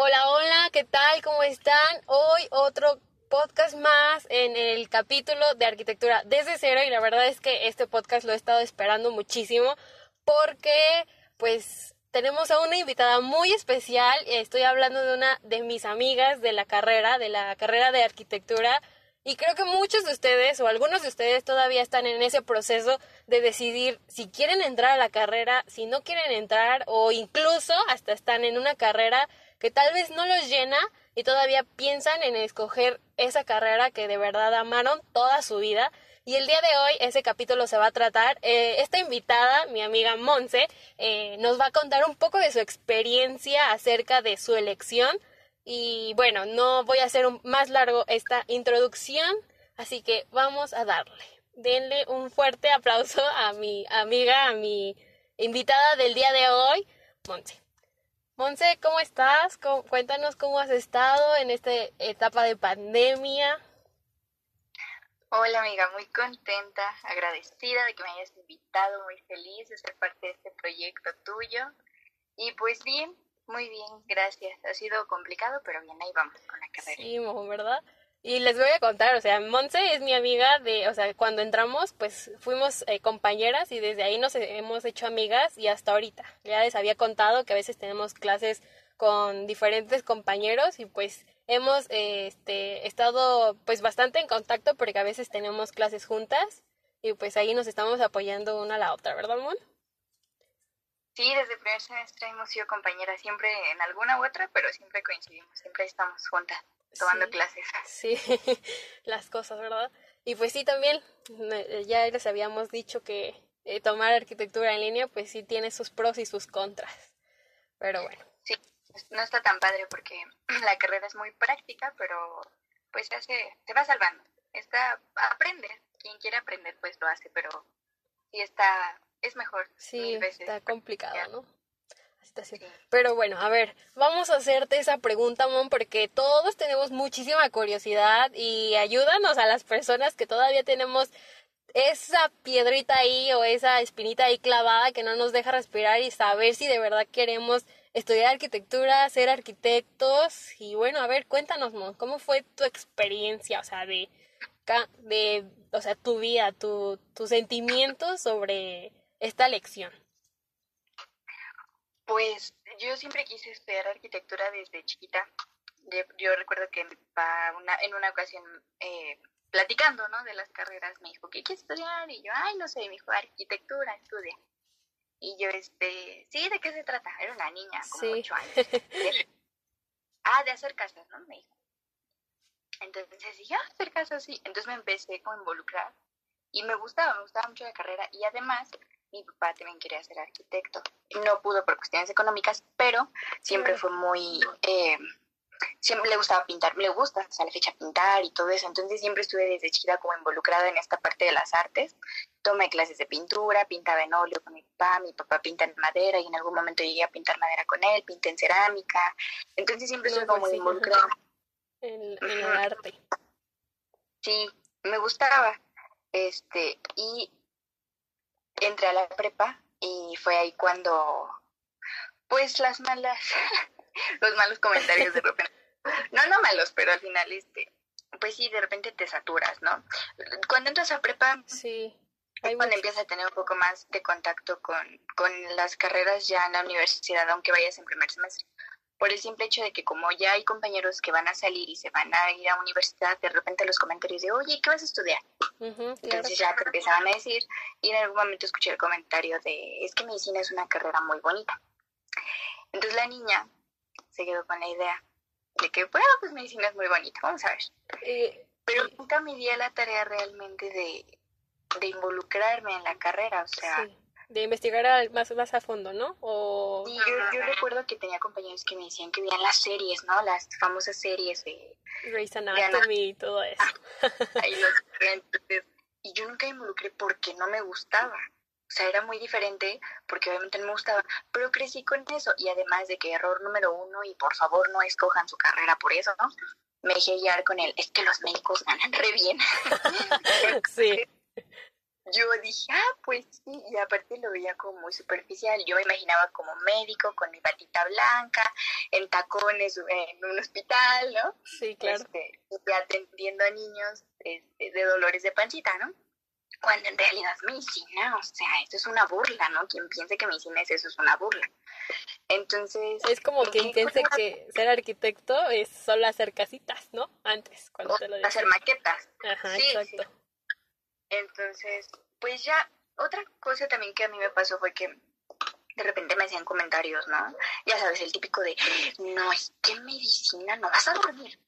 Hola, hola, ¿qué tal? ¿Cómo están? Hoy otro podcast más en el capítulo de arquitectura desde cero y la verdad es que este podcast lo he estado esperando muchísimo porque pues tenemos a una invitada muy especial, estoy hablando de una de mis amigas de la carrera, de la carrera de arquitectura y creo que muchos de ustedes o algunos de ustedes todavía están en ese proceso de decidir si quieren entrar a la carrera, si no quieren entrar o incluso hasta están en una carrera que tal vez no los llena y todavía piensan en escoger esa carrera que de verdad amaron toda su vida. Y el día de hoy ese capítulo se va a tratar. Eh, esta invitada, mi amiga Monse, eh, nos va a contar un poco de su experiencia acerca de su elección. Y bueno, no voy a hacer más largo esta introducción, así que vamos a darle. Denle un fuerte aplauso a mi amiga, a mi invitada del día de hoy, Monse. Monse, ¿cómo estás? Cuéntanos cómo has estado en esta etapa de pandemia. Hola amiga, muy contenta, agradecida de que me hayas invitado, muy feliz de ser parte de este proyecto tuyo. Y pues bien, muy bien, gracias. Ha sido complicado, pero bien, ahí vamos con la carrera. Sí, ¿verdad? Y les voy a contar, o sea, Monse es mi amiga de, o sea, cuando entramos, pues fuimos eh, compañeras y desde ahí nos hemos hecho amigas y hasta ahorita. Ya les había contado que a veces tenemos clases con diferentes compañeros y pues hemos este, estado pues bastante en contacto porque a veces tenemos clases juntas y pues ahí nos estamos apoyando una a la otra, ¿verdad, Mon? Sí, desde el primer semestre hemos sido compañeras siempre en alguna u otra, pero siempre coincidimos, siempre estamos juntas tomando clases. Sí, las cosas, ¿verdad? Y pues sí, también, ya les habíamos dicho que eh, tomar arquitectura en línea, pues sí tiene sus pros y sus contras. Pero bueno. Sí, no está tan padre porque la carrera es muy práctica, pero pues se hace, se va salvando. Está, aprende. Quien quiere aprender, pues lo hace, pero sí está, es mejor. Sí, está complicado, ¿no? Pero bueno, a ver, vamos a hacerte esa pregunta, Mon, porque todos tenemos muchísima curiosidad y ayúdanos a las personas que todavía tenemos esa piedrita ahí o esa espinita ahí clavada que no nos deja respirar y saber si de verdad queremos estudiar arquitectura, ser arquitectos. Y bueno, a ver, cuéntanos, Mon, ¿cómo fue tu experiencia, o sea, de, de o sea, tu vida, tu, tus sentimientos sobre esta lección? Pues yo siempre quise estudiar arquitectura desde chiquita. Yo, recuerdo que una, en una ocasión, eh, platicando ¿no? de las carreras, me dijo, ¿qué quieres estudiar? Y yo, ay, no sé, me dijo, arquitectura, estudia. Y yo, este, sí, ¿de qué se trata? Era una niña, como ocho años. ah, de hacer casas, ¿no? Me dijo. Entonces dije, ah, hacer casas, sí. Entonces me empecé como a involucrar. Y me gustaba, me gustaba mucho la carrera. Y además, mi papá también quería ser arquitecto. No pudo por cuestiones económicas, pero siempre fue muy... Eh, siempre le gustaba pintar, le gusta hasta la fecha pintar y todo eso, entonces siempre estuve desde chiquita como involucrada en esta parte de las artes. Tomé clases de pintura, pintaba en óleo con mi papá, mi papá pinta en madera y en algún momento llegué a pintar madera con él, pinté en cerámica, entonces siempre estuve como pues involucrada. En, en el arte. Sí, me gustaba. Este, y entré a la prepa y fue ahí cuando, pues las malas, los malos comentarios de repente, no, no malos, pero al final, este, pues sí, de repente te saturas, ¿no? Cuando entras a prepa, sí. Es cuando empiezas a tener un poco más de contacto con, con las carreras ya en la universidad, aunque vayas en primer semestre por el simple hecho de que como ya hay compañeros que van a salir y se van a ir a universidad, de repente los comentarios de, oye, ¿qué vas a estudiar? Entonces ya te empezaban a decir y en algún momento escuché el comentario de, es que medicina es una carrera muy bonita. Entonces la niña se quedó con la idea de que, bueno, pues medicina es muy bonita, vamos a ver. Eh, Pero nunca me di a la tarea realmente de, de involucrarme en la carrera, o sea, De investigar más, más a fondo, ¿no? O... Sí, yo, recuerdo que tenía compañeros que me decían que veían las series, ¿no? Las famosas series de... Grey's Anatomy y todo eso. Ahí los, y yo nunca me involucré porque no me gustaba. O sea, era muy diferente porque obviamente no me gustaba, pero crecí con eso y además de que error número uno y por favor no escojan su carrera por eso, ¿no? Me dejé guiar con él, es que los médicos ganan re bien. sí. Yo dije, ah, pues sí, y aparte lo veía como muy superficial. Yo me imaginaba como médico con mi patita blanca, en tacones en un hospital, ¿no? Sí, claro. Este, atendiendo a niños este, de dolores de pancita, ¿no? cuando en realidad es medicina, o sea, esto es una burla, ¿no? Quien piense que medicina es eso es una burla. Entonces... Es como quien piense que ser arquitecto es solo hacer casitas, ¿no? Antes, cuando te lo Hacer maquetas. Ajá, exacto. Entonces, pues ya, otra cosa también que a mí me pasó fue que de repente me hacían comentarios, ¿no? Ya sabes, el típico de, no, es que medicina no vas a dormir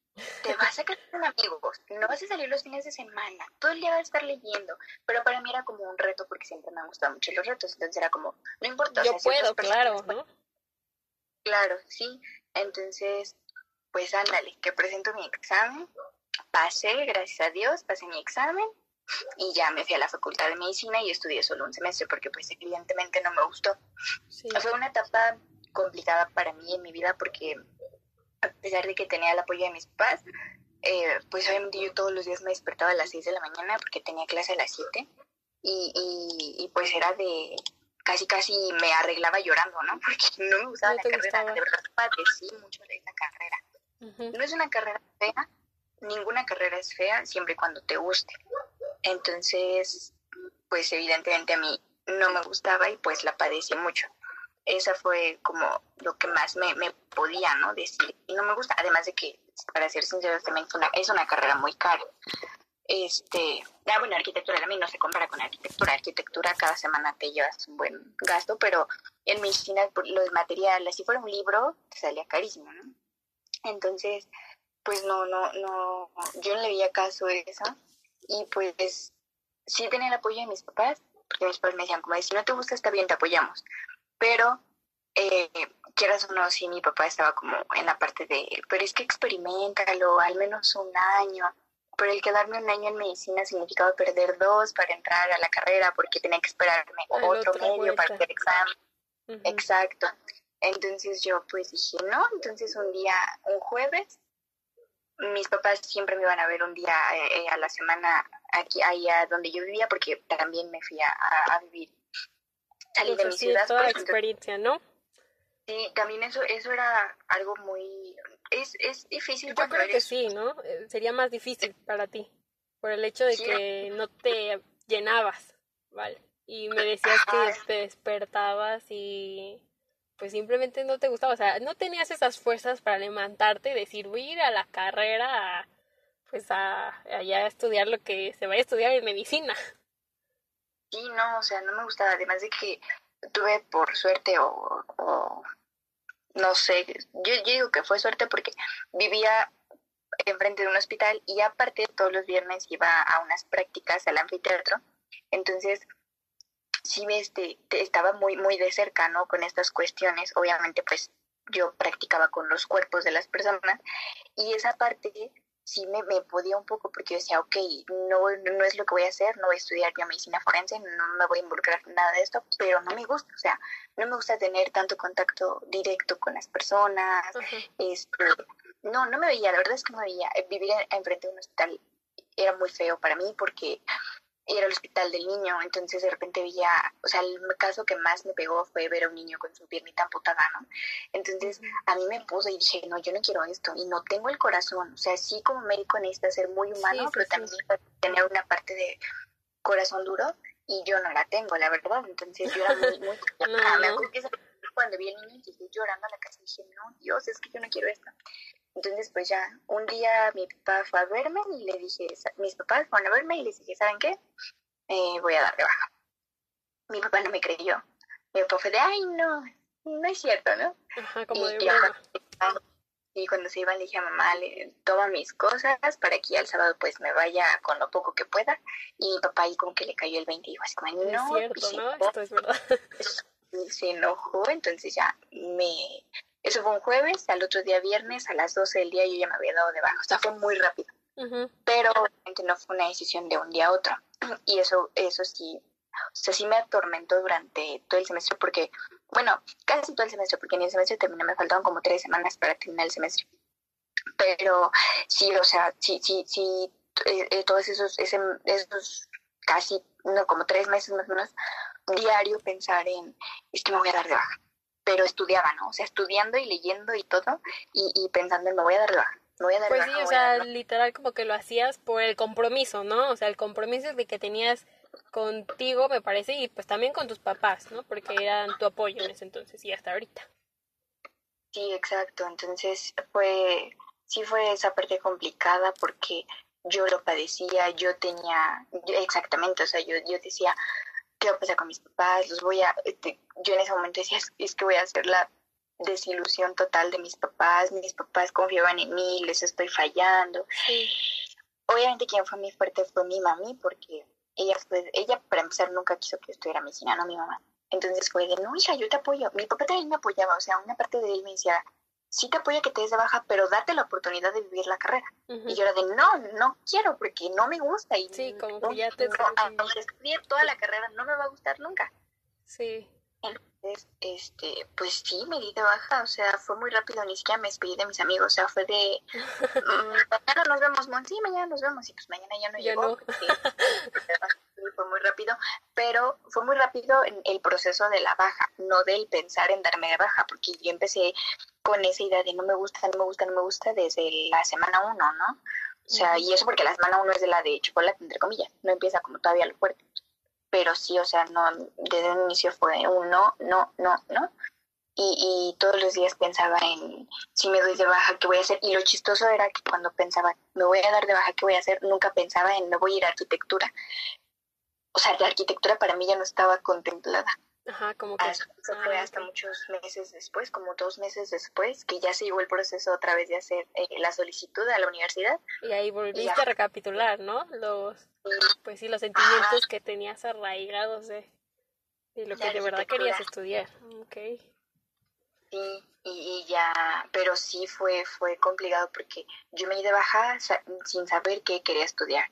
te vas a quedar con amigos, no vas a salir los fines de semana, todo el día vas a estar leyendo, pero para mí era como un reto porque siempre me han gustado mucho los retos, entonces era como, no importa. Yo puedo, claro, ¿no? Claro, sí, entonces, pues ándale, que presento mi examen, pasé, gracias a Dios, pasé mi examen y ya me fui a la facultad de medicina y estudié solo un semestre porque pues evidentemente no me gustó. Fue una etapa complicada para mí en mi vida porque a pesar de que tenía el apoyo de mis papás, eh, pues obviamente yo todos los días me despertaba a las 6 de la mañana porque tenía clase a las 7 y, y, pues era de casi casi me arreglaba llorando, ¿no? Porque no me gustaba la carrera, de verdad padecí mucho de esa carrera. No es una carrera fea, ninguna carrera es fea siempre y cuando te guste. Entonces, pues evidentemente a mí no me gustaba y pues la padecí mucho esa fue como lo que más me, me podía, ¿no? Decir. Y no me gusta, además de que, para ser sincero, también es una, carrera muy cara. Este, ah, bueno, arquitectura también no se compara con arquitectura. Arquitectura cada semana te llevas un buen gasto, pero en medicina los materiales, si fuera un libro, te salía carísimo, ¿no? Entonces, pues no, no, no, yo no le veía caso a eso. Y pues sí tenía el apoyo de mis papás, porque mis papás me decían, como, si no te gusta, está bien, te apoyamos pero eh, quieras o no, sí, mi papá estaba como en la parte de, pero es que experimentalo, al menos un año. Pero el quedarme un año en medicina significaba perder dos para entrar a la carrera porque tenía que esperarme otro medio para hacer examen. Exacto. Entonces yo pues dije, no, entonces un día, un jueves, mis papás siempre me iban a ver un día eh, a la semana aquí, allá donde yo vivía porque también me fui a vivir salir de mi ciudad. Toda la experiencia, ¿no? Sí, también eso, eso era algo muy... Es, es difícil. Yo creo que sí, ¿no? Eh, sería más difícil para ti, por el hecho de que no te llenabas, ¿vale? Y me decías que te despertabas y pues simplemente no te gustaba, o sea, no tenías esas fuerzas para levantarte y decir, voy a ir a la carrera, pues a, allá a estudiar lo que se vaya a estudiar en medicina. Sí, no, o sea, no me gustaba. Además de que tuve por suerte o, no sé, yo, yo, digo que fue suerte porque vivía enfrente de un hospital y aparte todos los viernes iba a unas prácticas al anfiteatro. Entonces, sí, este, estaba muy, muy de cerca, ¿no? Con estas cuestiones. Obviamente, pues yo practicaba con los cuerpos de las personas y esa parte sí me, me, podía un poco porque yo decía, ok, no, no es lo que voy a hacer, no voy a estudiar biomedicina forense, no me voy a involucrar en nada de esto, pero no me gusta, o sea, no me gusta tener tanto contacto directo con las personas, este, no, no me veía, la verdad es que no me veía, vivir enfrente de un hospital era muy feo para mí porque era el hospital del niño, entonces de repente veía, o sea, el caso que más me pegó fue ver a un niño con su piernita amputada, ¿no? Entonces a mí me puso y dije, no, yo no quiero esto y no tengo el corazón, o sea, sí como médico necesita ser muy humano, pero también tener una parte de corazón duro y yo no la tengo, la verdad, entonces yo era muy, muy... Me acuerdo que cuando vi al niño y llorando a la casa dije, no, Dios, es que yo no quiero esto. Entonces, pues ya, un día mi papá fue a verme y le dije, mis papás fueron a verme y les dije, ¿saben qué? Eh, voy a dar de baja. Mi papá no me creyó. Mi papá fue de, ay, no, no es cierto, ¿no? Ajá, como de Y cuando se iban le dije a mamá, le, toma mis cosas para que ya el sábado pues me vaya con lo poco que pueda. Y mi papá ahí como que le cayó el 20 y dijo así como, no, es cierto, pues, ¿no? no". Esto es verdad. se enojó, entonces ya me... Eso fue un jueves, al otro día viernes, a las 12 del día yo ya me había dado de baja, o sea, fue muy rápido, pero obviamente no fue una decisión de un día a otro. Y eso, eso sí, o sea, sí me atormentó durante todo el semestre porque, bueno, casi todo el semestre, porque en el semestre terminé, me faltaban como tres semanas para terminar el semestre. Pero sí, o sea, sí, sí, sí, eh, eh, todos esos, ese, esos casi, no, como tres meses más o menos, diario pensar en, es que me voy a dar de baja. Pero estudiaba, ¿no? O sea, estudiando y leyendo y todo, y, y pensando en me voy a dar baja, me voy a dar Pues sí, o sea, literal como que lo hacías por el compromiso, ¿no? O sea, el compromiso de que tenías contigo, me parece, y pues también con tus papás, ¿no? Porque eran tu apoyo en ese entonces y hasta ahorita. Sí, exacto. Entonces fue, sí fue esa parte complicada porque yo lo padecía, yo tenía, yo- exactamente, o sea, yo, yo decía, ¿qué va a pasar con mis papás? Los voy a, este, yo en ese momento decía, es, que voy a hacer la desilusión total de mis papás, mis papás confiaban en mí, les estoy fallando. Sí. Obviamente quien fue mi fuerte fue mi mami porque ella fue, ella para empezar nunca quiso que yo estuviera medicina, no mi mamá. Entonces fue de, no, hija, yo te apoyo. Mi papá también me apoyaba, o sea, una parte de él me decía, sí te apoyo que te des de baja, pero date la oportunidad de vivir la carrera. Y yo era de, no, no quiero, porque no me gusta. Y Sí, como no, que ya te no, estudie toda la carrera, no me va a gustar nunca. Sí. Entonces, este, pues sí, me di de baja, o sea, fue muy rápido, ni siquiera me despedí de mis amigos, o sea, fue de, mm, mañana nos vemos, Mon, sí, mañana nos vemos, y pues mañana ya no Ya llegó, no. porque sí, fue muy rápido, pero fue muy rápido en el proceso de la baja, no del pensar en darme de baja, porque yo empecé con esa idea de no me gusta, no me gusta, no me gusta desde la semana uno, ¿no? O sea, y eso porque la semana uno es de la de chocolate, entre comillas, no empieza como todavía lo fuerte pero sí, o sea, no, desde un inicio fue un no, no, no, no. Y, y todos los días pensaba en si me doy de baja, ¿qué voy a hacer? Y lo chistoso era que cuando pensaba, me voy a dar de baja, ¿qué voy a hacer? Nunca pensaba en me voy a ir a arquitectura. O sea, la arquitectura para mí ya no estaba contemplada. Ajá, como que... Ah, Eso eso fue ah, hasta muchos meses después, como dos meses después, que ya se llegó el proceso otra vez de hacer eh, la solicitud a la universidad. Y ahí volviste Ya. a recapitular, ¿no? Los, pues sí, los sentimientos que tenías arraigados de, de lo que de verdad querías estudiar. Ok. Sí, y, y ya, pero sí fue, fue complicado porque yo me di de baja sa- sin saber qué quería estudiar.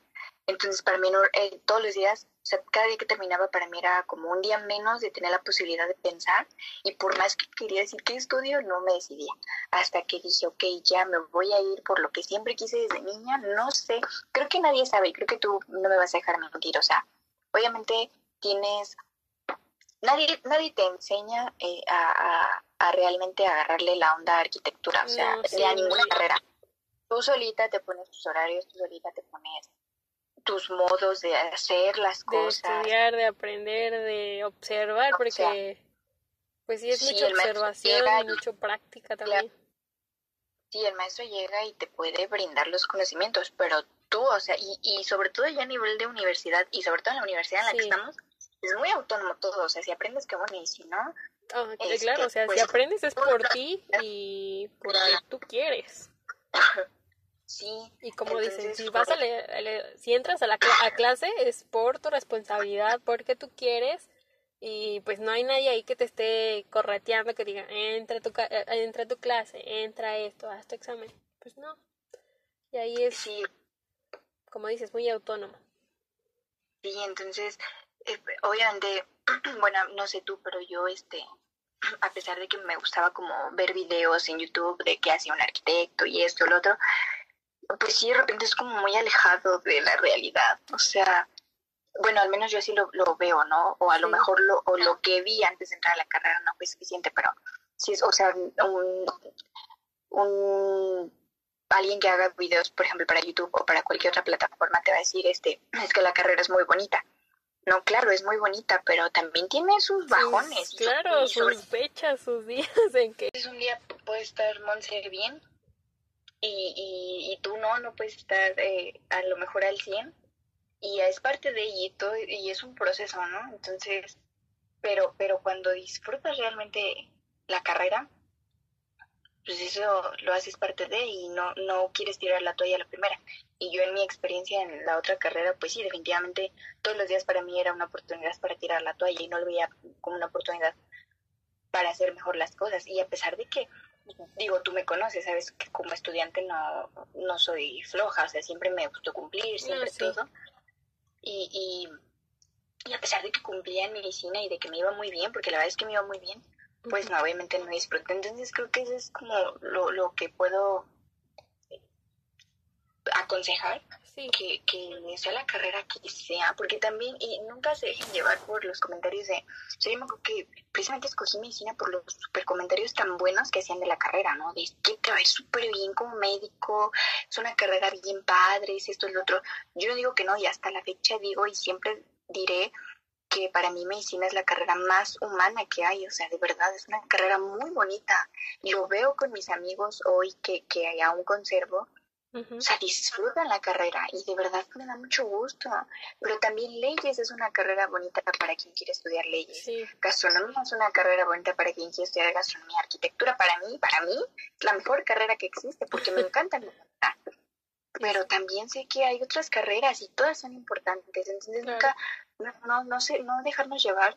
Entonces, para mí, no- eh, todos los días, sea, cada día que terminaba, para mí era como un día menos de tener la posibilidad de pensar. Y por más que quería decir qué estudio, no me decidía. Hasta que dije, ok, ya me voy a ir por lo que siempre quise desde niña. No sé, creo que nadie sabe, y creo que tú no me vas a dejar mentir. O sea, obviamente tienes nadie, nadie te enseña eh, a, a- a realmente agarrarle la onda a arquitectura, o sea, No, ni sí, no. ninguna carrera. Tú solita te pones tus horarios, tú solita te pones tus modos de hacer las De cosas. estudiar, de aprender, de observar, O sea, porque pues sí es mucha observación y mucho práctica también. Sí, el maestro llega y te puede brindar los conocimientos, pero tú, o sea, y, y sobre todo ya a nivel de universidad, y sobre todo en la universidad en la que estamos, es muy autónomo todo, o sea, si aprendes, qué bueno, y si no, Ah, Este, claro, o sea, pues, si aprendes es por ti y porque tú quieres. sí. Y como dicen, si vas a leer, si entras a la a clase es por tu responsabilidad, porque tú quieres y pues no hay nadie ahí que te esté correteando que diga, entra a tu, ca- eh, entra a tu clase, entra a esto, haz tu examen. Pues no. Y ahí es, Sí, como dices, muy autónomo. Sí, entonces, eh, obviamente, bueno, no sé tú, pero yo, este, a pesar de que me gustaba como ver videos en YouTube de qué hacía un arquitecto y esto, lo otro, pues sí, de repente es como muy alejado de la realidad. O sea, bueno, al menos yo así lo, lo veo, ¿no? O a lo mejor lo, o lo que vi antes de entrar a la carrera no fue suficiente, pero sí es, o sea, un, un alguien que haga videos, por ejemplo, para YouTube o para cualquier otra plataforma te va a decir, este, es que la carrera es muy bonita. No, claro, es muy bonita, pero también tiene sus bajones. Sus- claro, y sobre- sus fechas, sus días en que... entonces un día puede estar Monse bien y, y, y tú no, no puedes estar eh, a lo mejor al 100 y es parte de y, todo, y es un proceso, ¿no? Entonces, pero, pero cuando disfrutas realmente la carrera, pues eso lo haces parte de y no, no quieres tirar la toalla a la primera. Y yo en mi experiencia en la otra carrera, pues sí, definitivamente todos los días para mí era una oportunidad para tirar la toalla y no lo veía como una oportunidad para hacer mejor las cosas. Y a pesar de que, digo, tú me conoces, sabes que como estudiante no, no soy floja, o sea, siempre me gustó cumplir, siempre todo. Y, y, y a pesar de que cumplía en medicina y de que me iba muy bien, porque la verdad es que me iba muy bien, pues no, obviamente no disfruté. Entonces creo que eso es como lo, lo que puedo aconsejar que, que sea la carrera que sea, porque también, y nunca se dejen llevar por los comentarios de, yo me acuerdo que precisamente escogí medicina por los super comentarios tan buenos que hacían de la carrera, ¿no? De que te va súper bien como médico, es una carrera bien padre, es esto, es lo otro. Yo digo que no, y hasta la fecha digo y siempre diré que para mí medicina es la carrera más humana que hay, o sea, de verdad es una carrera muy bonita. Lo veo con mis amigos hoy que, que aún conservo, o sea, disfrutan la carrera y de verdad me da mucho gusto. Pero también leyes es una carrera bonita para quien quiere estudiar leyes. Gastronomía es una carrera bonita para quien quiere estudiar gastronomía. Arquitectura para mí, para mí, es la mejor carrera que existe porque me encanta. Pero también sé que hay otras carreras y todas son importantes. Entonces nunca, no, no, no, sé, no dejarnos llevar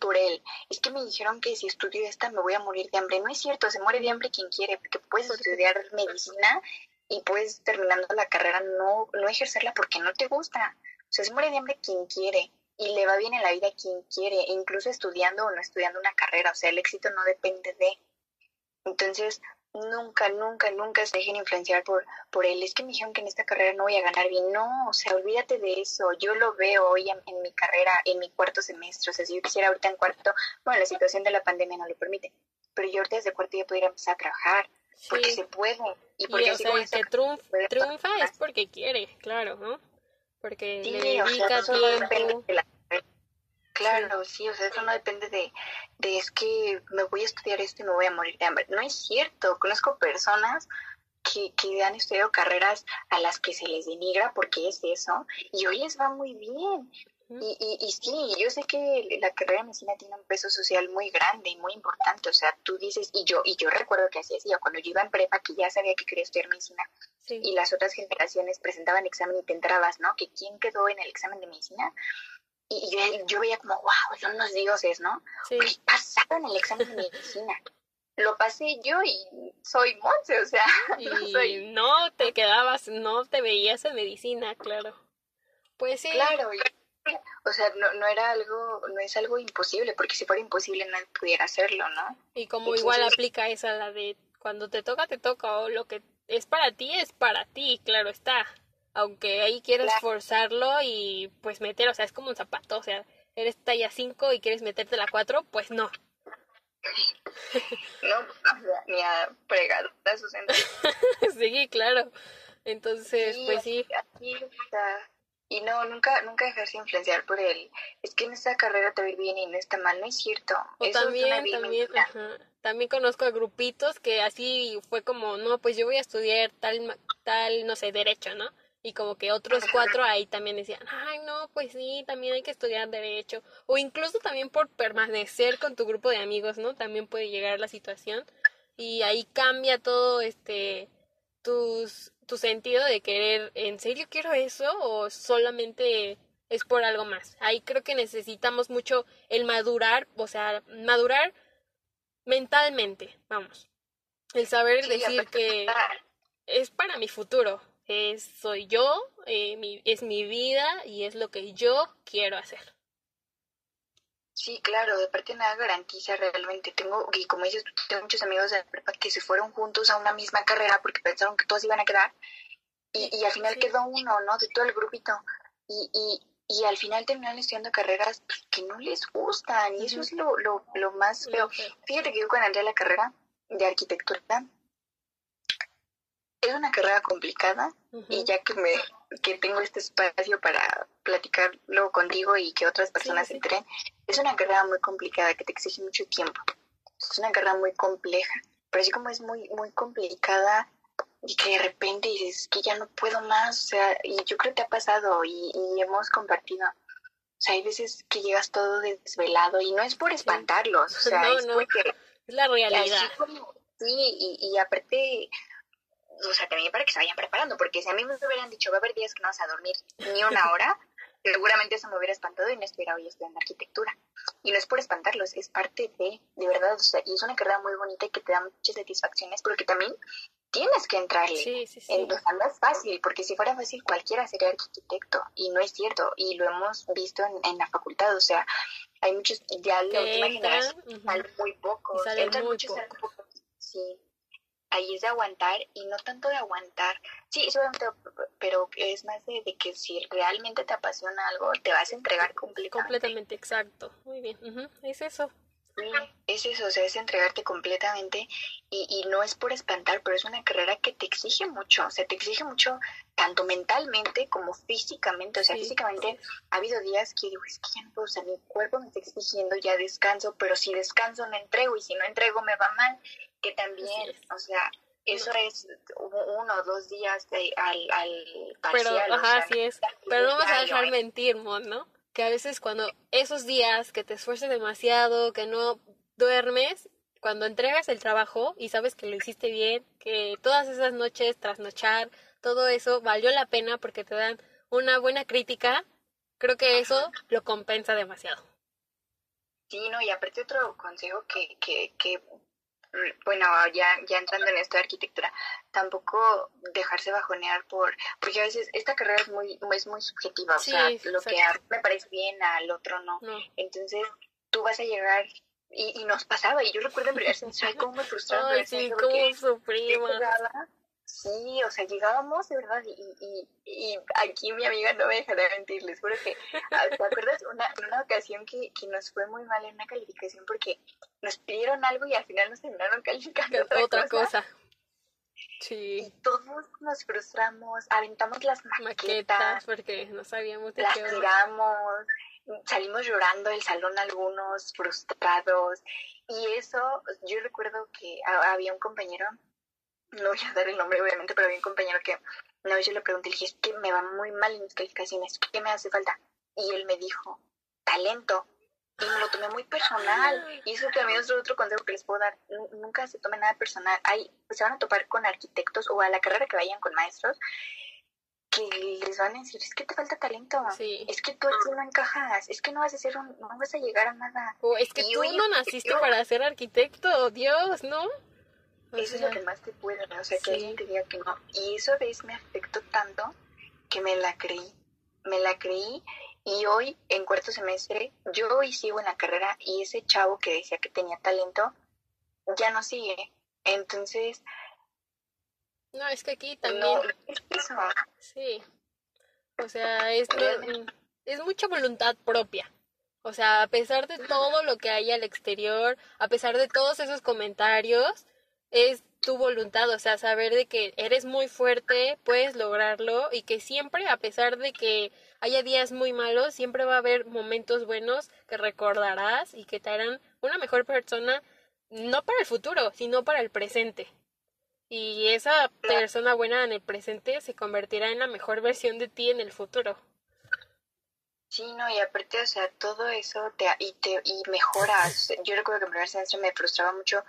por él. Es que me dijeron que si estudio esta me voy a morir de hambre. No es cierto, se muere de hambre quien quiere, porque puedes estudiar medicina y puedes terminando la carrera no, no ejercerla porque no te gusta. O sea, se muere de hambre quien quiere y le va bien en la vida quien quiere, e incluso estudiando o no estudiando una carrera. O sea, el éxito no depende de. Entonces, nunca, nunca, nunca se dejen influenciar por, por él. Es que me dijeron que en esta carrera no voy a ganar bien. No, o sea, olvídate de eso. Yo lo veo hoy en, en mi carrera, en mi cuarto semestre. O sea, si yo quisiera ahorita en cuarto, bueno, la situación de la pandemia no lo permite, pero yo ahorita desde cuarto ya pudiera empezar a trabajar porque se puede. Y, porque o sea, el que triunfa, es porque quiere, claro, ¿no? Porque le dedica tiempo. Claro, sí. o sea, eso no depende de, de es que me voy a estudiar esto y me voy a morir de hambre. No es cierto. Conozco personas que, que han estudiado carreras a las que se les denigra porque es eso y hoy les va muy bien. Y, y, y, sí, yo sé que la carrera de medicina tiene un peso social muy grande y muy importante. O sea, tú dices, y yo, y yo recuerdo que así decía, cuando yo iba en prepa, que ya sabía que quería estudiar medicina, y las otras generaciones presentaban examen y te entrabas, ¿no? Que quién quedó en el examen de medicina. Y yo, yo veía como, wow, son unos dioses, ¿no? Sí. pasaron el examen de medicina. Lo pasé yo y soy Monse, o sea, y no, te quedabas, no te veías en medicina, claro. Pues sí. Claro, o sea, no, no era algo, no es algo imposible, porque si fuera imposible nadie pudiera hacerlo, ¿no? Y como igual aplica esa, la de cuando te toca, te toca, o lo que es para ti, es para ti, claro está. Aunque ahí quieras forzarlo y pues meter, o sea, es como un zapato, o sea, eres talla 5 y quieres meterte la 4, pues no. no, ni a fregar sí, claro. Entonces, pues sí. Aquí y no, nunca, nunca dejarse influenciar por él. Es que en esta carrera te va bien y en esta mal, no es cierto. O también, también, también conozco a grupitos que así fue como, no, pues yo voy a estudiar tal, tal, no sé, derecho, ¿no? Y como que otros cuatro ahí también decían, ay, no, pues sí, también hay que estudiar derecho. O incluso también por permanecer con tu grupo de amigos, ¿no? También puede llegar la situación. Y ahí cambia todo, este, tus tu sentido de querer, ¿en serio quiero eso o solamente es por algo más? Ahí creo que necesitamos mucho el madurar, o sea, madurar mentalmente, vamos. El saber decir que es para mi futuro, es, soy yo, eh, es mi vida y es lo que yo quiero hacer. Sí, claro, de parte nada garantiza realmente. Tengo, y como dices, tengo muchos amigos de la prepa que se fueron juntos a una misma carrera porque pensaron que todos iban a quedar y, y al final quedó uno, ¿no? De todo el grupito. Y, y, y al final terminaron estudiando carreras que no les gustan y eso es lo, lo, lo más feo. Fíjate que yo cuando entré a la carrera de arquitectura, es una carrera complicada y ya que me que tengo este espacio para platicarlo contigo y que otras personas entren, es una carrera muy complicada que te exige mucho tiempo. Es una carrera muy compleja, pero así como es muy muy complicada y que de repente dices que ya no puedo más, o sea, y yo creo que te ha pasado y, hemos compartido. O sea, hay veces que llegas todo desvelado y no es por espantarlos, o sea, es porque es la realidad. Sí, y, y aparte, o sea, también para que se vayan preparando, porque si a mí me hubieran dicho, va a haber días que no vas a dormir ni una hora, seguramente eso me hubiera espantado y no estuviera hoy estudiando arquitectura. Y no es por espantarlos, es parte de, de verdad, o sea, y es una carrera muy bonita y que te da muchas satisfacciones, porque también tienes que entrarle. Sí, sí, sí. Entonces no es fácil, porque si fuera fácil cualquiera sería arquitecto, y no es cierto, y lo hemos visto en, en la facultad, o sea, hay muchos, ya la última generación salen muy pocos, salen entran muy muchos, salen pocos. pocos, sí. Ahí es de aguantar y no tanto de aguantar. Sí, pero es más de, de que si realmente te apasiona algo, te vas a entregar completamente. Completamente exacto. Muy bien. ujú, Es eso. Sí, es eso, o sea, es entregarte completamente y, y no es por espantar, pero es una carrera que te exige mucho, o sea, te exige mucho tanto mentalmente como físicamente, o sea, Sí, físicamente ha habido días que digo, es que ya no puedo, o sea, mi cuerpo me está exigiendo, ya descanso, pero si descanso no entrego y si no entrego me va mal, que también, es. o sea, eso es uno o dos días de- al, al Pero, o ajá, sea, así es. Pero no vamos a dejar ¿eh? mentir, Mon, ¿no? Que a veces cuando esos días que te esfuerces demasiado, que no duermes, cuando entregas el trabajo y sabes que lo hiciste bien, que todas esas noches, trasnochar, todo eso valió la pena porque te dan una buena crítica, creo que eso lo compensa demasiado. Sí, no, y aparte otro consejo que, que, que bueno, ya, ya entrando en esto de arquitectura, tampoco dejarse bajonear por, porque a veces esta carrera es muy, es muy subjetiva, Sí, o sea, lo que a mí me parece bien, al otro no. No. Entonces, tú vas a llegar, y, y nos pasaba, y yo recuerdo en primer cómo me frustraba Ay, sí, cómo sufrimos. Sí, o sea, llegábamos de verdad, y, y, y aquí mi amiga no me dejará mentir, les juro que, ah, ¿te acuerdas una, en una ocasión que, que nos fue muy mal en una calificación porque nos pidieron algo y al final nos terminaron calificando otra, Otra cosa? cosa. Sí. Y todos nos frustramos, aventamos las maquetas, Maquetas, porque no sabíamos de las qué tiramos, salimos llorando del salón algunos, frustrados. Y eso, yo recuerdo que ha- había un compañero, no voy a dar el nombre obviamente, pero había un compañero que una vez yo le pregunté, le dije, es que me va muy mal en mis calificaciones, ¿qué me hace falta? Y él me dijo, talento. Y me lo tomé muy personal. Y eso también es otro consejo que les puedo dar. Nu- Nunca se tome nada personal. Hay, se van a topar con arquitectos o a la carrera que vayan con maestros que les van a decir, es que te falta talento. Sí. Es que tú aquí no encajas. Es que no vas a ser un, no vas a llegar a nada. O es que Y tú no naciste para ser arquitecto, Dios, ¿no? O Eso es lo que más te puede o sea, que alguien te diga que no. Y eso a veces me afectó tanto que me la creí. Me la creí y hoy, en cuarto semestre, yo hoy sigo en la carrera y ese chavo que decía que tenía talento ya no sigue. Entonces, No, es que aquí no, también, es eso. sí. O sea, es, no- es mucha voluntad propia. O sea, a pesar de todo lo que hay al exterior, a pesar de todos esos comentarios, es tu voluntad, o sea, saber de que eres muy fuerte, puedes lograrlo y que siempre, a pesar de que haya días muy malos, siempre va a haber momentos buenos que recordarás y que te harán una mejor persona, no para el futuro, sino para el presente. Y esa persona buena en el presente se convertirá en la mejor versión de ti en el futuro. Sí, no, y aparte, o sea, todo eso te, y, te, y mejoras. Yo recuerdo que en primer semestre me frustraba mucho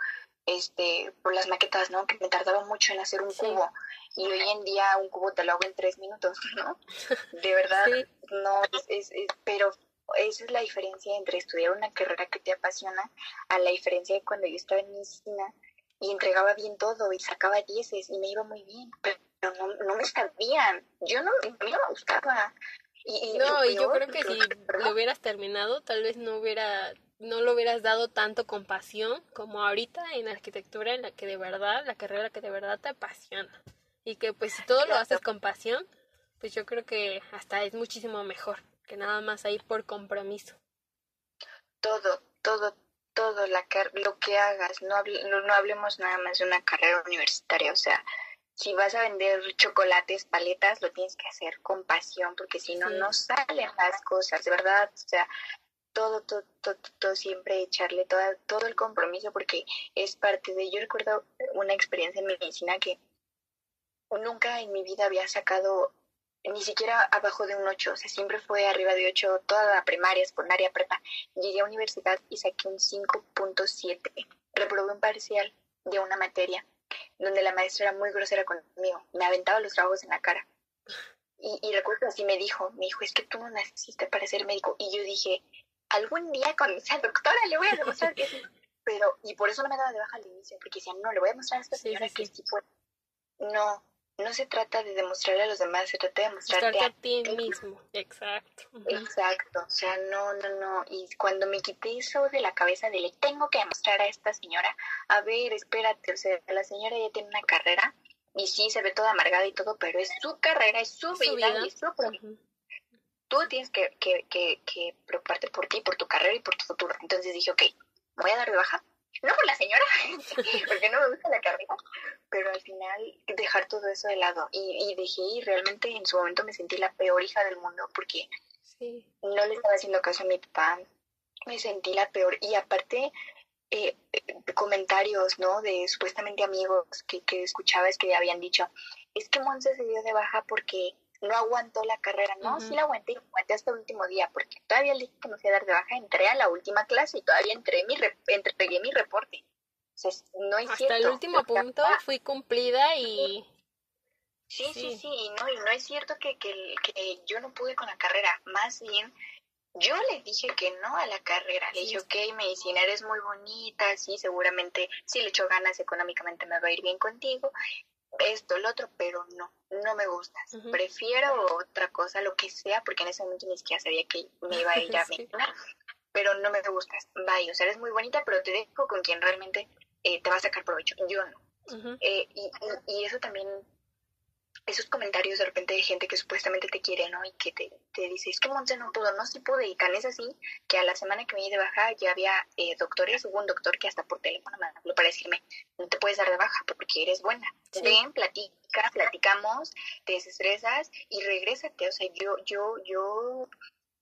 este por las maquetas, ¿no? Que me tardaba mucho en hacer un Sí. cubo. Y hoy en día un cubo te lo hago en tres minutos, ¿no? De verdad, Sí. no, es, es, es- pero esa es la diferencia entre estudiar una carrera que te apasiona a la diferencia de cuando yo estaba en medicina y entregaba bien todo y sacaba dieces y me iba muy bien, pero no, no me sabían. Yo no, mí no me gustaba. Y, y No, y yo creo que si lo hubieras terminado, tal vez no hubiera, no lo hubieras dado tanto con pasión como ahorita en arquitectura, en la que de verdad, la carrera que de verdad te apasiona. Y que pues si todo lo haces con pasión, pues yo creo que hasta es muchísimo mejor que nada más ahí por compromiso. todo, todo, todo, la car- lo que hagas, no, hable- no, no hablemos nada más de una carrera universitaria, o sea, si vas a vender chocolates, paletas, lo tienes que hacer con pasión, porque si no, Sí. no salen las cosas, de verdad, o sea, todo, todo, todo, todo, siempre echarle toda, todo el compromiso, porque es parte de, yo recuerdo una experiencia en medicina que nunca en mi vida había sacado ni siquiera abajo de un 8, o sea, siempre fue arriba de 8 toda la primaria, secundaria, prepa. Llegué a universidad y saqué un 5.7. Reprobé un parcial de una materia donde la maestra era muy grosera conmigo, me aventaba los trabajos en la cara. Y, y recuerdo así me dijo, me dijo, es que tú no naciste para ser médico. Y yo dije, algún día cuando sea doctora le voy a demostrar que sí. Pero, y por eso no me daba de baja al inicio, porque decía, no, le voy a mostrar a esta señora que sí puede. No, no se trata de demostrarle a los demás, se trata de demostrarte a, ti mismo. Exacto. Exacto, o sea, no, no, no. Y cuando me quité eso de la cabeza de le tengo que demostrar a esta señora, a ver, espérate, o sea, la señora ya tiene una carrera y sí se ve toda amargada y todo, pero es su carrera, es su, vida, y es su Tú tienes que, que, que, que preocuparte por ti, por tu carrera y por tu futuro. Entonces dije, ok, voy a dar de baja, no por la señora, porque no me gusta la carrera, pero al final dejar todo eso de lado. Y, y dejé y realmente en su momento me sentí la peor hija del mundo porque no le estaba haciendo caso a mi papá, me sentí la peor. Y aparte eh, comentarios, ¿no? De supuestamente amigos que, que escuchaba es que habían dicho, es que Monse se dio de baja porque no aguantó la carrera, no, sí la aguanté y aguanté hasta el último día, porque todavía le dije que me fui a dar de baja, entré a la última clase y todavía entré mi entregué mi reporte. O sea, no es hasta el último punto fui cumplida y... Sí, sí, sí, y no, y no es cierto que, que, que yo no pude con la carrera, más bien yo le dije que no a la carrera. Le dije, ok, medicina eres muy bonita, sí, seguramente si le echo ganas económicamente me va a ir bien contigo esto, lo otro, pero no, no me gustas. Prefiero otra cosa, lo que sea, porque en ese momento ni siquiera sabía que me iba a ir a sí. pero no me gustas. Vaya, o sea, eres muy bonita, pero te dejo con quien realmente eh, te va a sacar provecho. Yo no. eh, y, y, eso también esos comentarios de repente de gente que supuestamente te quiere, ¿no? Y que te, te dice, es que Monse no pudo, no, sí pude. Y tan es así que a la semana que me di de baja ya había eh, doctores, hubo un doctor que hasta por teléfono me habló para decirme, no te puedes dar de baja porque eres buena. Ven, platica, platicamos, te desestresas y regrésate. O sea, yo, yo, yo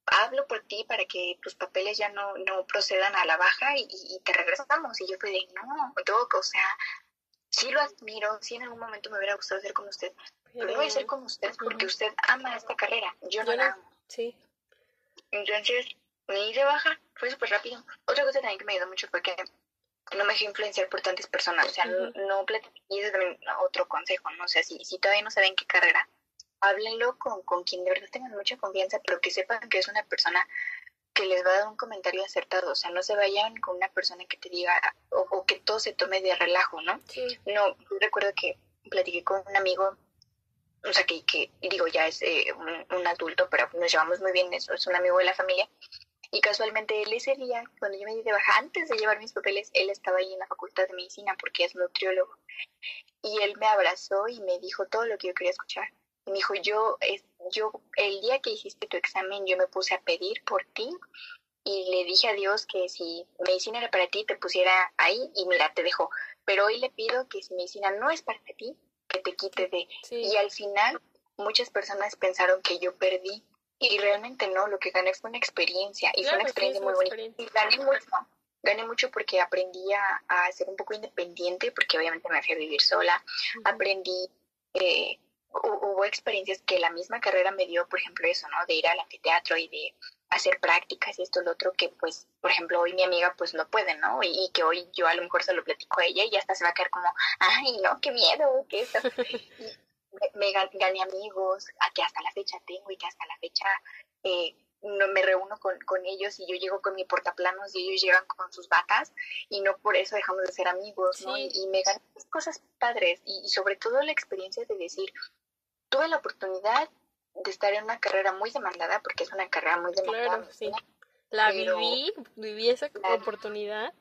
hablo por ti para que tus papeles ya no, no procedan a la baja y, y te regresamos. Y yo fui de, no, todo, o sea, sí lo admiro, sí en algún momento me hubiera gustado ser como usted, pero no voy a ser como usted porque usted ama esta carrera, yo no la amo. Sí. Entonces, me di de baja, fue súper rápido. Otra cosa también que me ayudó mucho fue que no me dejé influenciar por tantas personas, o sea, no, no y eso es también otro consejo, ¿no? O sea, si, si todavía no saben qué carrera, háblenlo con, con quien de verdad tengan mucha confianza, pero que sepan que es una persona que les va a dar un comentario acertado, o sea, no se vayan con una persona que te diga o, que todo se tome de relajo, ¿no? Sí. No, recuerdo que platiqué con un amigo, o sea, que, que digo, ya es eh, un, adulto, pero nos llevamos muy bien, es, es un amigo de la familia, y casualmente él ese día, cuando yo me di de baja, antes de llevar mis papeles, él estaba ahí en la facultad de medicina porque es nutriólogo, y él me abrazó y me dijo todo lo que yo quería escuchar. Y me dijo, yo, yo, el día que hiciste tu examen, yo me puse a pedir por ti y le dije a Dios que si medicina era para ti, te pusiera ahí y mira, te dejo. Pero hoy le pido que si medicina no es para ti, que te quite de. Y al final, muchas personas pensaron que yo perdí y realmente no, lo que gané fue una experiencia y fue una experiencia muy bonita. Y gané mucho, gané mucho porque aprendí a, ser un poco independiente, porque obviamente me fui a vivir sola, aprendí eh, hubo experiencias que la misma carrera me dio, por ejemplo, eso, ¿no? De ir al anfiteatro y de hacer prácticas y esto, lo otro, que pues, por ejemplo, hoy mi amiga pues no puede, ¿no? Y, que hoy yo a lo mejor se lo platico a ella y hasta se va a quedar como, ay, no, qué miedo, qué eso. Y me, gané amigos, a que hasta la fecha tengo y que hasta la fecha eh, no me reúno con, con, ellos y yo llego con mi portaplanos y ellos llegan con sus batas y no por eso dejamos de ser amigos, ¿no? Y, me gané cosas padres y, sobre todo la experiencia de decir, tuve la oportunidad de estar en una carrera muy demandada, porque es una carrera muy demandada. Claro, sí. La viví, viví esa oportunidad.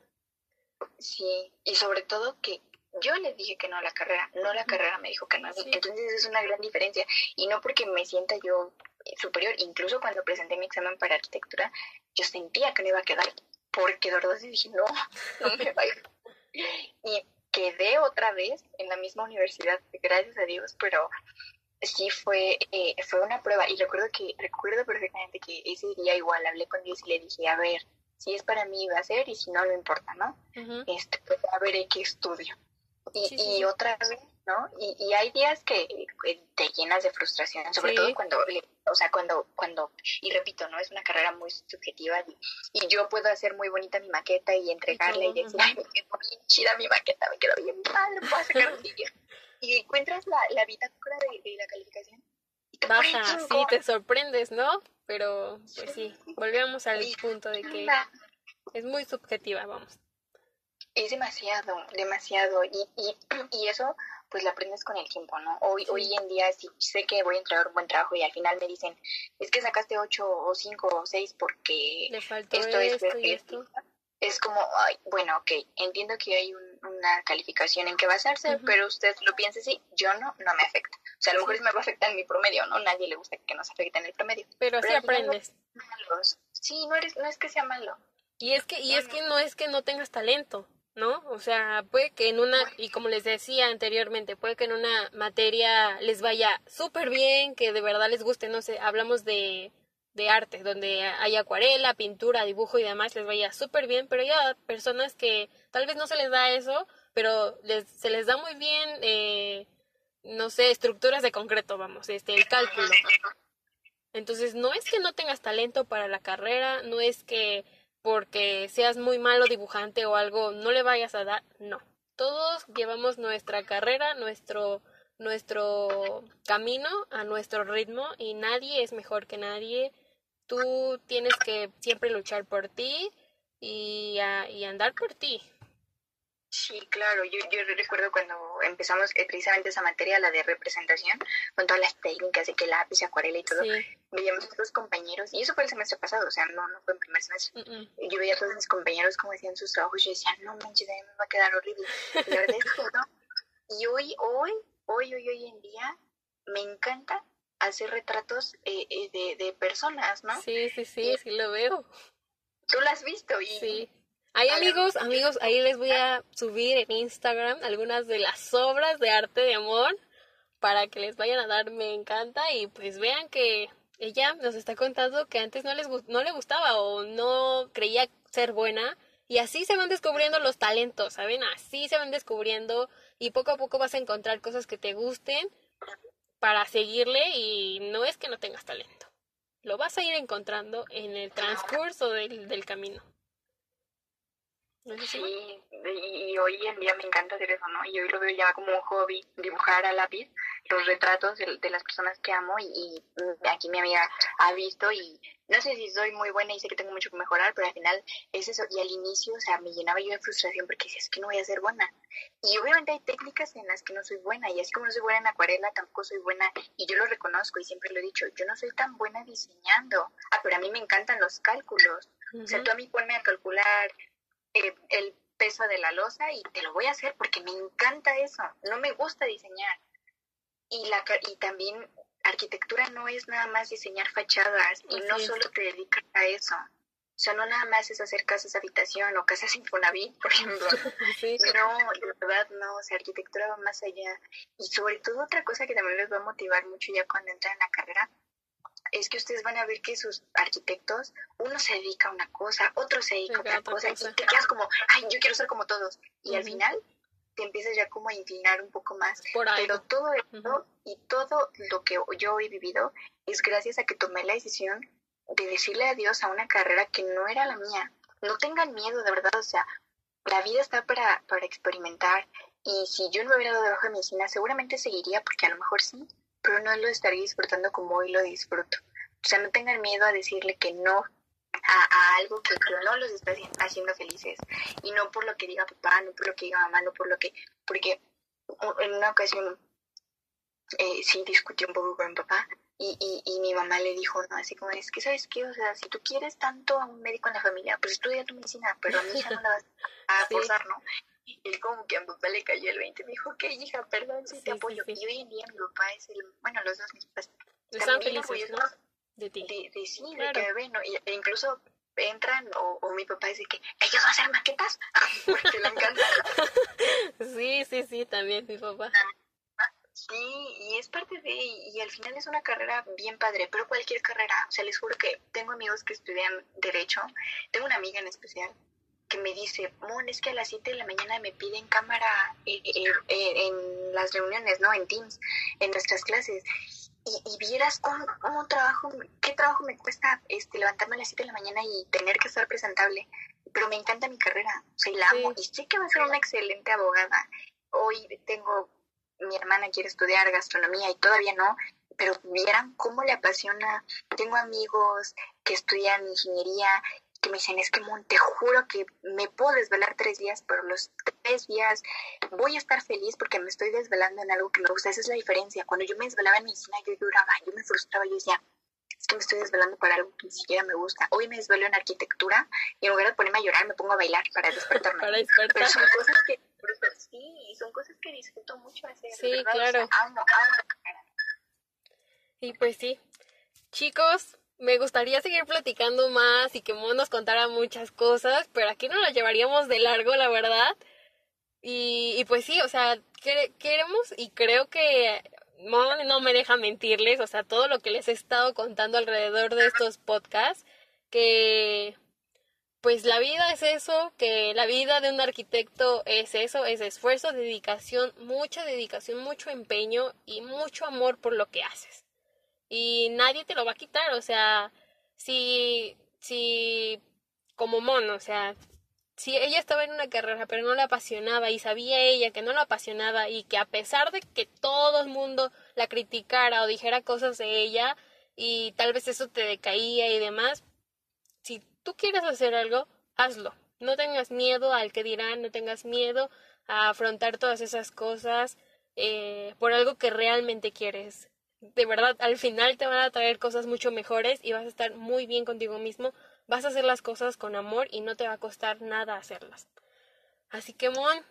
Sí, y sobre todo que yo le dije que no a la carrera, no la carrera me dijo que no. Entonces es una gran diferencia. Y no porque me sienta yo superior, incluso cuando presenté mi examen para arquitectura, yo sentía que no iba a quedar, porque de verdad dije, no, no me va a ir. Y quedé otra vez en la misma universidad, gracias a Dios, pero sí fue, eh, fue una prueba y recuerdo que, recuerdo perfectamente que ese día igual hablé con Dios y le dije, a ver, si es para mí va a ser y si no, no importa, ¿no? este, pues a ver qué estudio. Y, y otra vez ¿no? Y, y hay días que te llenas de frustración, sobre todo cuando, o sea, cuando, cuando, y repito, ¿no? Es una carrera muy subjetiva y, y yo puedo hacer muy bonita mi maqueta y entregarla y, decir, ay, me quedó bien chida mi maqueta, me quedó bien padre, puedo sacar un vídeo. y encuentras la, la bitácora de, de la calificación baja, sí, te sorprendes, ¿no? Pero, pues sí, volvemos al punto de que es muy subjetiva, vamos. Es demasiado, demasiado. Y, y, y eso, pues lo aprendes con el tiempo, ¿no? Hoy, hoy en día, si sé que voy a entregar un buen trabajo y al final me dicen, es que sacaste ocho o cinco o seis porque esto, es esto es como, ay, bueno, ok, entiendo que hay una calificación en que basarse, pero usted lo piense así, yo no, no me afecta. O sea, a lo mejor me va a afectar en mi promedio, ¿no? Nadie le gusta que nos afecte en el promedio. Pero, así aprendes. Sí, no, eres, no es que sea malo. Y es que, y es que no es que no tengas talento, ¿no? O sea, puede que en una, y como les decía anteriormente, puede que en una materia les vaya súper bien, que de verdad les guste, no sé, hablamos de de arte, donde hay acuarela, pintura, dibujo y demás, les vaya súper bien, pero hay personas que tal vez no se les da eso, pero les, se les da muy bien, eh, no sé, estructuras de concreto, vamos, este, el cálculo. Entonces, no es que no tengas talento para la carrera, no es que porque seas muy malo dibujante o algo no le vayas a dar, no. Todos llevamos nuestra carrera, nuestro nuestro camino a nuestro ritmo y nadie es mejor que nadie tú tienes que siempre luchar por ti y, y andar por ti. Sí, claro. Yo, yo recuerdo cuando empezamos eh, precisamente esa materia, la de representación, con todas las técnicas de que lápiz, acuarela y todo, veíamos a otros compañeros, y eso fue el semestre pasado, o sea, no, no fue en primer semestre. Yo veía a todos mis compañeros como hacían sus trabajos y yo decía, no manches, a mí me va a quedar horrible. La verdad es que no. Y hoy, hoy, hoy, hoy, hoy en día, me encanta hacer retratos eh, eh, de, de, personas, ¿no? Sí, sí, sí, sí lo veo. Tú lo has visto y... Sí. Hay amigos, amigos, ahí les voy a subir en Instagram algunas de las obras de arte de amor para que les vayan a dar me encanta y pues vean que ella nos está contando que antes no les no le gustaba o no creía ser buena y así se van descubriendo los talentos, ¿saben? Así se van descubriendo y poco a poco vas a encontrar cosas que te gusten para seguirle y no es que no tengas talento. Lo vas a ir encontrando en el transcurso del, del camino. Sí, y hoy en día me encanta hacer eso, ¿no? Y hoy lo veo ya como un hobby, dibujar a lápiz los retratos de, las personas que amo y, aquí mi amiga ha visto y no sé si soy muy buena y sé que tengo mucho que mejorar, pero al final es eso. Y al inicio, o sea, me llenaba yo de frustración porque decía, es que no voy a ser buena. Y obviamente hay técnicas en las que no soy buena y así como no soy buena en acuarela, tampoco soy buena y yo lo reconozco y siempre lo he dicho, yo no soy tan buena diseñando. Ah, pero a mí me encantan los cálculos. O sea, tú a mí ponme a calcular eh, el peso de la losa y te lo voy a hacer porque me encanta eso. No me gusta diseñar. Y, la, y también arquitectura no es nada más diseñar fachadas y no solo te dedicas a eso. O sea, no nada más es hacer casas de habitación o casas Infonavit, por ejemplo. No, de verdad no, o sea, arquitectura va más allá. Y sobre todo otra cosa que también les va a motivar mucho ya cuando entran en la carrera, es que ustedes van a ver que sus arquitectos, uno se dedica a una cosa, otro se dedica a otra cosa, y te quedas como, ay, yo quiero ser como todos. Y al final te empiezas ya como a inclinar un poco más. Pero todo esto y todo lo que yo he vivido es gracias a que tomé la decisión de decirle adiós a una carrera que no era la mía. No tengan miedo, de verdad, o sea, la vida está para, para experimentar. Y si yo no me hubiera dado de medicina, seguramente seguiría, porque a lo mejor sí, pero no lo estaría disfrutando como hoy lo disfruto. O sea, no tengan miedo a decirle que no a, algo que, no los está haciendo felices. Y no por lo que diga papá, no por lo que diga mamá, no por lo que... Porque en una ocasión eh, sí discutí un poco con mi papá y, y, y, mi mamá le dijo, no, así como, es que, ¿sabes qué? O sea, si tú quieres tanto a un médico en la familia, pues estudia tu medicina, pero a mi hija no la vas a forzar, ¿no? Y él como que a mi papá le cayó el 20, me dijo, ok, hija, perdón, si te apoyo. y hoy en día mi papá es el, bueno, los dos mis papás, están ¿no? De ti. De, de sí, de que bebé, ¿no? Y, e incluso entran o, o, mi papá dice que ellos van a hacer maquetas porque le encanta. sí, sí, sí, también mi papá. Sí, y es parte de, y al final es una carrera bien padre, pero cualquier carrera, o sea, les juro que tengo amigos que estudian derecho, tengo una amiga en especial que me dice, Mon, es que a las 7 de la mañana me piden cámara eh, eh, eh, en las reuniones, ¿no? En Teams, en nuestras clases. Y, y vieras cómo, cómo, trabajo, qué trabajo me cuesta este, levantarme a las 7 de la mañana y tener que estar presentable. Pero me encanta mi carrera, o sea, la amo. Y sé que va a ser una excelente abogada. Hoy tengo, mi hermana quiere estudiar gastronomía y todavía no, pero vieran cómo le apasiona. Tengo amigos que estudian ingeniería que me dicen, es que Mon, te juro que me puedo desvelar tres días, pero los tres días voy a estar feliz porque me estoy desvelando en algo que me gusta. Esa es la diferencia. Cuando yo me desvelaba en medicina, yo lloraba, yo me frustraba, yo decía, es que me estoy desvelando para algo que ni siquiera me gusta. Hoy me desvelo en arquitectura y en lugar de ponerme a llorar, me pongo a bailar para despertarme. para despertar. Pero son cosas que, sí, son cosas que disfruto mucho hacer. Sí, claro. O sea, amo, amo. Y pues sí, chicos, me gustaría seguir platicando más y que Mon nos contara muchas cosas, pero aquí no las llevaríamos de largo, la verdad. Y, y pues sí, o sea, queremos y creo que Mon no me deja mentirles, o sea, todo lo que les he estado contando alrededor de estos podcasts, que pues la vida es eso, que la vida de un arquitecto es eso, es esfuerzo, dedicación, mucha dedicación, mucho empeño y mucho amor por lo que haces y nadie te lo va a quitar, o sea, si, si, como mono, o sea, si ella estaba en una carrera pero no le apasionaba y sabía ella que no la apasionaba y que a pesar de que todo el mundo la criticara o dijera cosas de ella y tal vez eso te decaía y demás, si tú quieres hacer algo, hazlo. No tengas miedo al que dirán, no tengas miedo a afrontar todas esas cosas eh, por algo que realmente quieres de verdad al final te van a traer cosas mucho mejores y vas a estar muy bien contigo mismo, vas a hacer las cosas con amor y no te va a costar nada hacerlas. Así que, Mon,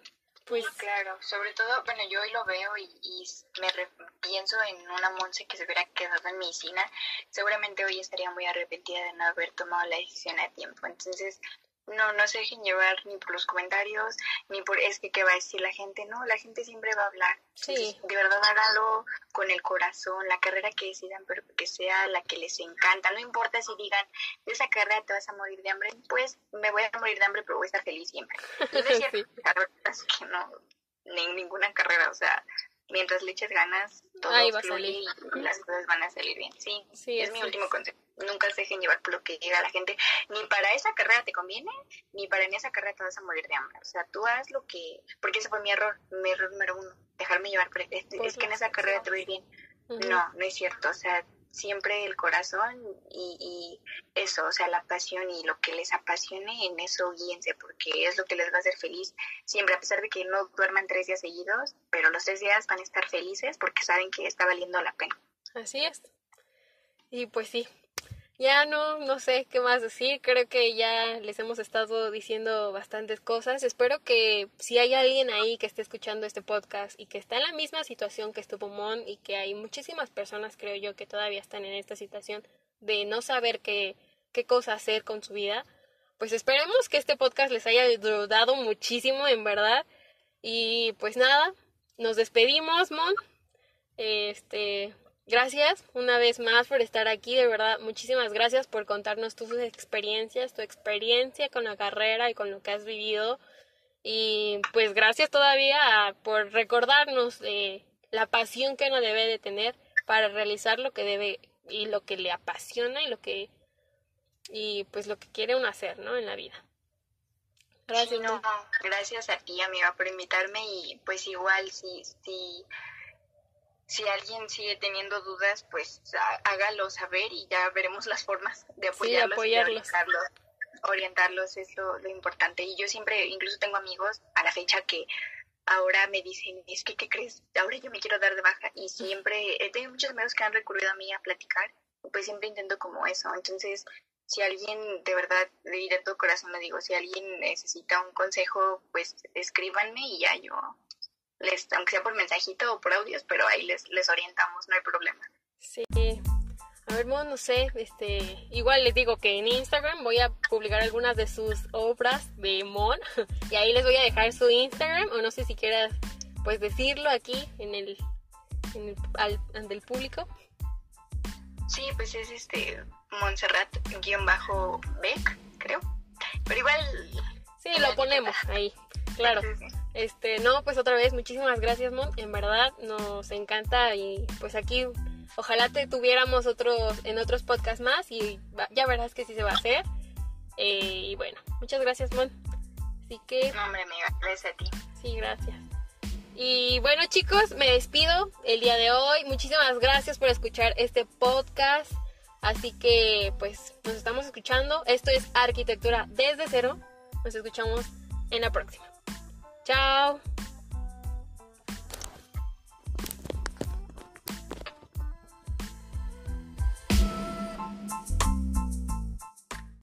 pues... claro, sobre todo, bueno, yo hoy lo veo y, y me pienso en una Monse que se hubiera quedado en medicina, seguramente hoy estaría muy arrepentida de no haber tomado la decisión a tiempo. Entonces, no, no se dejen llevar ni por los comentarios, ni por es que qué va a decir la gente, no, la gente siempre va a hablar. Sí. de verdad hágalo con el corazón, la carrera que decidan, pero que sea la que les encanta. No importa si digan, de esa carrera te vas a morir de hambre, pues me voy a morir de hambre, pero voy a estar feliz siempre. Y es cierto, sí. que no, ni ninguna carrera, o sea, mientras le eches ganas, todo fluye y las cosas van a salir bien. Sí, sí es, mi último consejo. Nunca se dejen llevar por lo que diga la gente. Ni para esa carrera te conviene, ni para en esa carrera te vas a morir de hambre. O sea, tú haz lo que... Porque ese fue mi error, mi error número uno. Dejarme llevar por... Es, es que en esa carrera te voy bien. No, no es cierto. O sea, siempre el corazón y, y, eso, o sea, la pasión y lo que les apasione, en eso guíense, porque es lo que les va a hacer feliz. Siempre, a pesar de que no duerman tres días seguidos, pero los tres días van a estar felices porque saben que está valiendo la pena. Así es. Y pues sí, ya no, no sé qué más decir. Creo que ya les hemos estado diciendo bastantes cosas. Espero que si hay alguien ahí que esté escuchando este podcast y que está en la misma situación que estuvo Mon y que hay muchísimas personas, creo yo, que todavía están en esta situación de no saber qué, qué cosa hacer con su vida, pues esperemos que este podcast les haya ayudado muchísimo, en verdad. Y pues nada, nos despedimos, Mon. Este, Gracias una vez más por estar aquí, de verdad, muchísimas gracias por contarnos tus experiencias, tu experiencia con la carrera y con lo que has vivido. Y pues gracias todavía por recordarnos de la pasión que uno debe de tener para realizar lo que debe y lo que le apasiona y lo que y pues lo que quiere uno hacer, ¿no? En la vida. Gracias. no, gracias a ti, amiga, por invitarme y pues igual si si si alguien sigue teniendo dudas, pues hágalo saber y ya veremos las formas de apoyarlos, y orientarlos. Orientarlos es lo, importante. Y yo siempre, incluso tengo amigos a la fecha que ahora me dicen, es que, ¿qué crees? Ahora yo me quiero dar de baja. Y siempre, he tenido muchos amigos que han recurrido a mí a platicar, pues siempre intento como eso. Entonces, si alguien de verdad, de, de todo corazón lo digo, si alguien necesita un consejo, pues escríbanme y ya yo les, aunque sea por mensajito o por audios, pero ahí les, les orientamos, no hay problema. Sí. A ver, no sé, este, igual les digo que en Instagram voy a publicar algunas de sus obras de Mon y ahí les voy a dejar su Instagram o no sé si quieras pues decirlo aquí en el, en el al, ante el público. Sí, pues es este Montserrat-Beck, creo. Pero igual Sí, lo ponemos ahí, claro. Este, no, pues otra vez, muchísimas gracias, Mon. En verdad, nos encanta y pues aquí ojalá te tuviéramos otros en otros podcasts más y ya verás que sí se va a hacer. Eh, y bueno, muchas gracias, Mon. Así que... No, hombre, amiga, gracias a ti. Sí, gracias. Y bueno, chicos, me despido el día de hoy. Muchísimas gracias por escuchar este podcast. Así que, pues, nos estamos escuchando. Esto es Arquitectura desde cero. Nos escuchamos en la próxima. Chao.